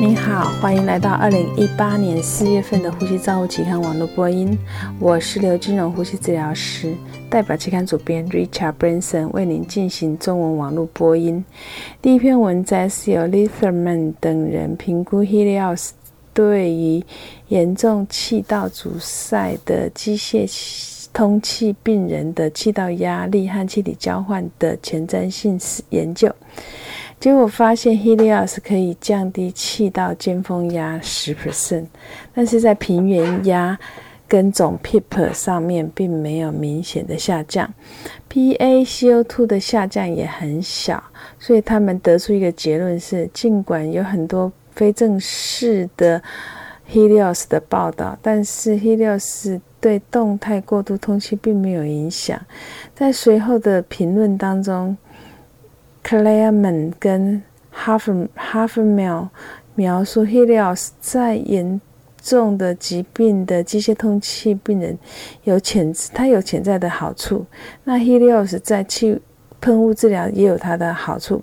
你好，欢迎来到二零一八年四月份的呼吸照护期刊网络播音。我是刘金荣呼吸治疗师，代表期刊主编 Richard Branson 为您进行中文网络播音。第一篇文摘是由 Litherman 等人评估 Helios 对于严重气道阻塞的机械通气病人的气道压力和气体交换的前瞻性研究。结果发现，Helios 可以降低气道尖峰压十 percent，但是在平原压跟总 PEEP 上面并没有明显的下降，PaCO2 的下降也很小，所以他们得出一个结论是：尽管有很多非正式的 Helios 的报道，但是 Helios 对动态过度通气并没有影响。在随后的评论当中。Clayman 跟 Half Half Mil 描述 Helios 在严重的疾病的机械通气病人有潜它有潜在的好处。那 Helios 在气喷雾治疗也有它的好处，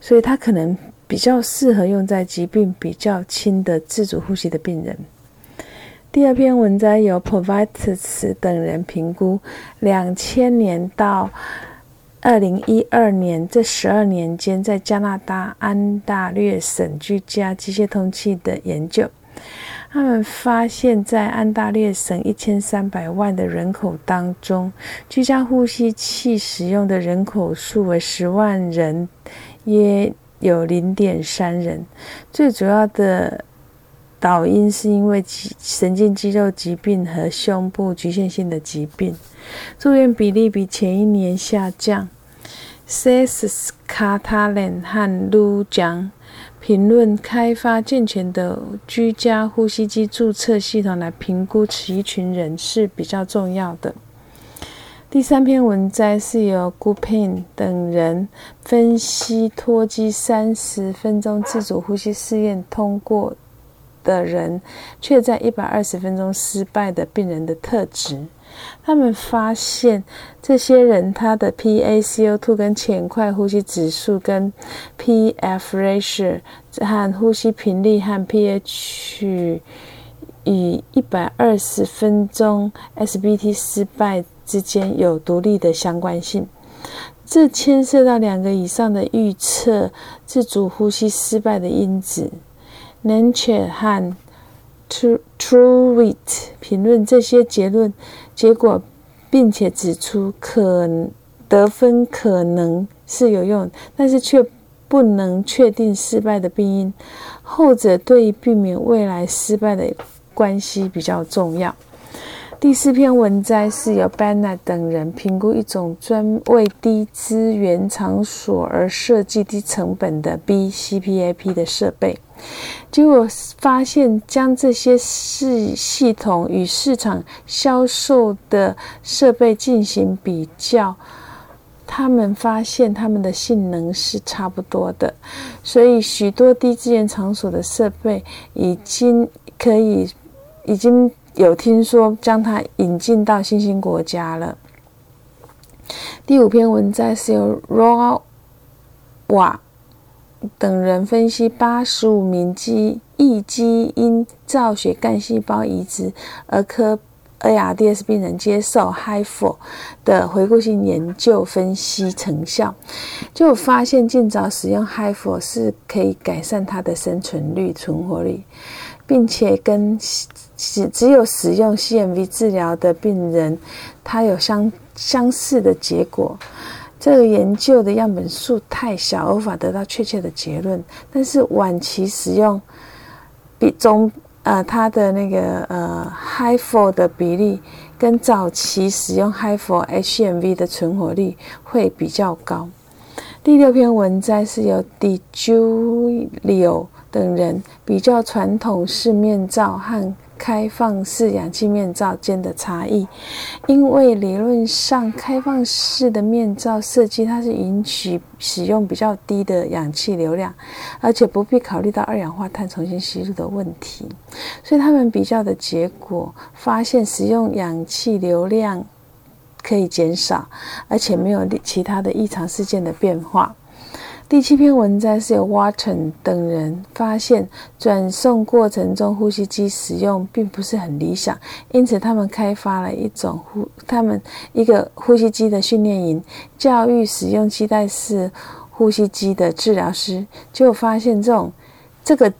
所以它可能比较适合用在疾病比较轻的自主呼吸的病人。第二篇文章由 Provites 等人评估两千年到。二零一二年这十二年间，在加拿大安大略省居家机械通气的研究，他们发现，在安大略省一千三百万的人口当中，居家呼吸器使用的人口数为十万人，约有零点三人。最主要的导因是因为神经肌肉疾病和胸部局限性的疾病。住院比例比前一年下降。C.S. 卡塔伦和卢讲评论开发健全的居家呼吸机注册系统来评估此一群人是比较重要的。第三篇文摘是由 Gupin 等人分析脱机三十分钟自主呼吸试验通过的人，却在一百二十分钟失败的病人的特质。他们发现，这些人他的 PaCO2 跟浅快呼吸指数、跟 PF ratio 和呼吸频率和 pH 与一百二十分钟 SBT 失败之间有独立的相关性。这牵涉到两个以上的预测自主呼吸失败的因子 n a t u r e 和 Trueit 评论这些结论。结果，并且指出可得分可能是有用，但是却不能确定失败的病因。后者对于避免未来失败的关系比较重要。第四篇文摘是由 Bennett 等人评估一种专为低资源场所而设计低成本的 BCPAP 的设备。结果发现，将这些系系统与市场销售的设备进行比较，他们发现他们的性能是差不多的。所以，许多低资源场所的设备已经可以，已经有听说将它引进到新兴国家了。第五篇文摘是由 Raw 瓦。等人分析八十五名基异基因造血干细胞移植儿科 ARDS 病人接受 HIFO 的回顾性研究分析成效，就发现尽早使用 HIFO 是可以改善它的生存率、存活率，并且跟只只有使用 CMV 治疗的病人，它有相相似的结果。这个研究的样本数太小，无法得到确切的结论。但是晚期使用比中呃它的那个呃 HIFO 的比例，跟早期使用 HIFO HMV 的存活率会比较高。第六篇文摘是由 DiGiulio 等人比较传统式面罩和。开放式氧气面罩间的差异，因为理论上开放式的面罩设计它是允许使用比较低的氧气流量，而且不必考虑到二氧化碳重新吸入的问题，所以他们比较的结果发现使用氧气流量可以减少，而且没有其他的异常事件的变化。第七篇文摘是由 Watson 等人发现，转送过程中呼吸机使用并不是很理想，因此他们开发了一种呼，他们一个呼吸机的训练营，教育使用期待式呼吸机的治疗师，结果发现这种这个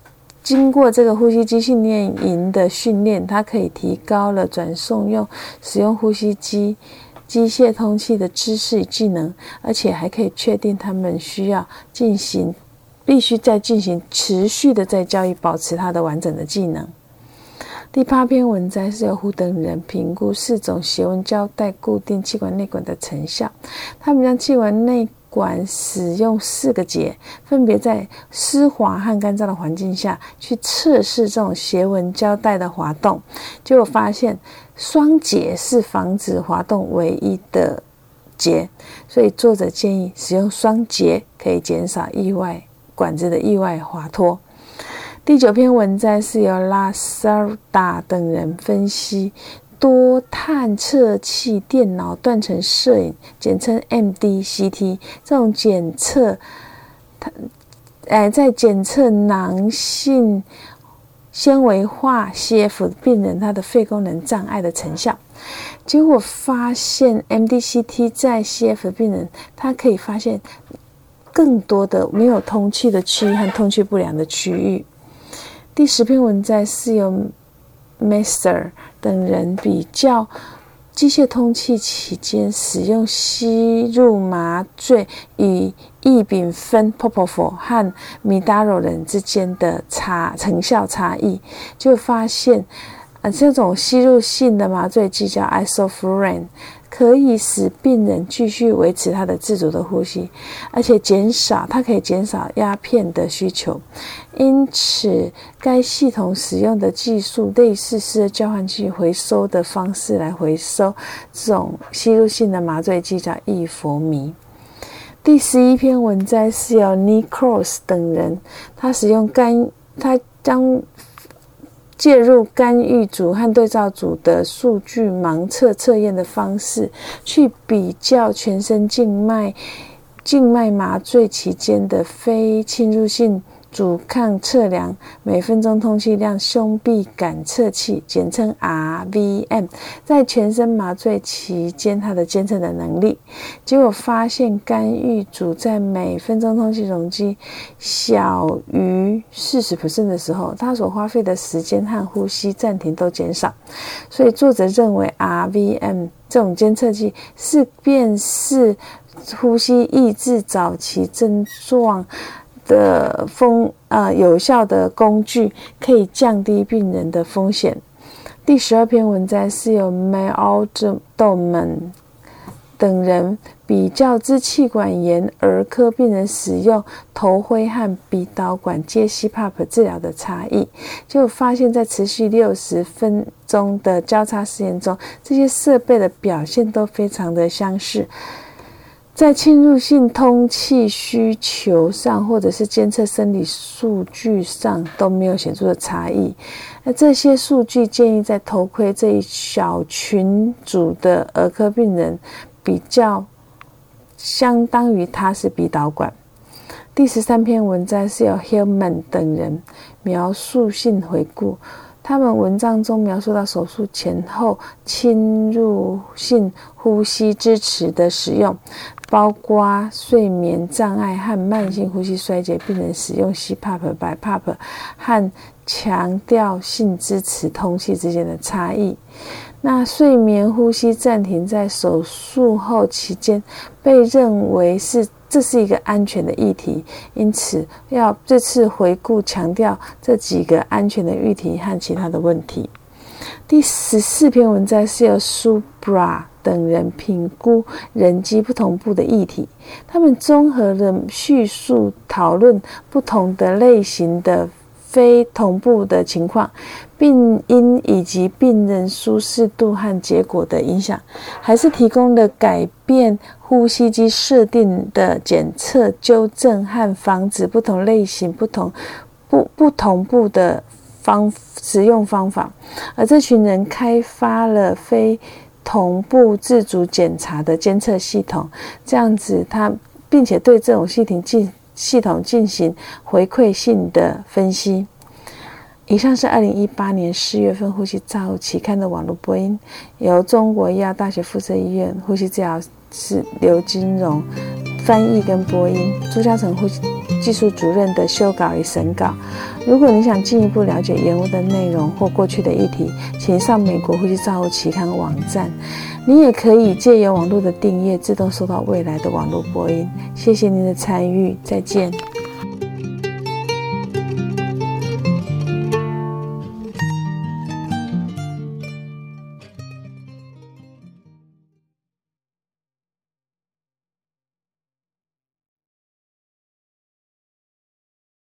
经过这个呼吸机训练营的训练，它可以提高了转送用使用呼吸机。机械通气的知识与技能，而且还可以确定他们需要进行，必须再进行持续的在教育，保持它的完整的技能。第八篇文摘是由胡等人评估四种斜纹胶带固定气管内管的成效，他们将气管内管使用四个节，分别在湿滑和干燥的环境下去测试这种斜纹胶带的滑动，结果发现。双节是防止滑动唯一的节，所以作者建议使用双节可以减少意外管子的意外滑脱。第九篇文摘是由拉萨尔达等人分析多探测器电脑断层摄影，简称 MDCT 这种检测，它哎在检测囊性。纤维化 CF 病人他的肺功能障碍的成效，结果发现 MDCT 在 CF 病人，它可以发现更多的没有通气的区域和通气不良的区域。第十篇文摘是由 Master 等人比较。机械通气期间使用吸入麻醉与异丙酚 （Propofol） 和 Midodrine 之间的差成效差异，就发现，呃，这种吸入性的麻醉剂叫 Isoflurane。可以使病人继续维持他的自主的呼吸，而且减少它可以减少鸦片的需求。因此，该系统使用的技术类似是交换器回收的方式来回收这种吸入性的麻醉剂，叫异佛迷。第十一篇文摘是由 Nicross 等人，他使用干，他将。介入干预组和对照组的数据盲测测验的方式，去比较全身静脉静脉麻醉期间的非侵入性。阻抗测量每分钟通气量胸壁感测器，简称 RVM，在全身麻醉期间，它的监测的能力，结果发现干预组在每分钟通气容积小于四十 percent 的时候，它所花费的时间和呼吸暂停都减少。所以作者认为 RVM 这种监测器是辨识呼吸抑制早期症状。的风啊，有效的工具可以降低病人的风险。第十二篇文摘是由 Maldoman 等人比较支气管炎儿科病人使用头盔和鼻导管接 CPAP 治疗的差异，就发现，在持续六十分钟的交叉实验中，这些设备的表现都非常的相似。在侵入性通气需求上，或者是监测生理数据上都没有显著的差异。那这些数据建议在头盔这一小群组的儿科病人比较，相当于他是鼻导管。第十三篇文章是由 Hillman 等人描述性回顾。他们文章中描述到手术前后侵入性呼吸支持的使用，包括睡眠障碍和慢性呼吸衰竭病人使用 CPAP、BiPAP 和强调性支持通气之间的差异。那睡眠呼吸暂停在手术后期间被认为是。这是一个安全的议题，因此要这次回顾强调这几个安全的议题和其他的问题。第十四篇文章是由 Subra 等人评估人机不同步的议题，他们综合了叙述讨论不同的类型的。非同步的情况、病因以及病人舒适度和结果的影响，还是提供了改变呼吸机设定的检测、纠正和防止不同类型、不同不不同步的方使用方法。而这群人开发了非同步自主检查的监测系统，这样子他并且对这种系统进。系统进行回馈性的分析。以上是二零一八年四月份《呼吸照期刊》的网络播音，由中国医药大学附设医院呼吸治疗师刘金荣翻译跟播音，朱嘉成呼吸技术主任的修稿与审稿。如果你想进一步了解原文的内容或过去的议题，请上美国呼吸照期刊网站。你也可以借由网络的订阅，自动收到未来的网络播音。谢谢您的参与，再见。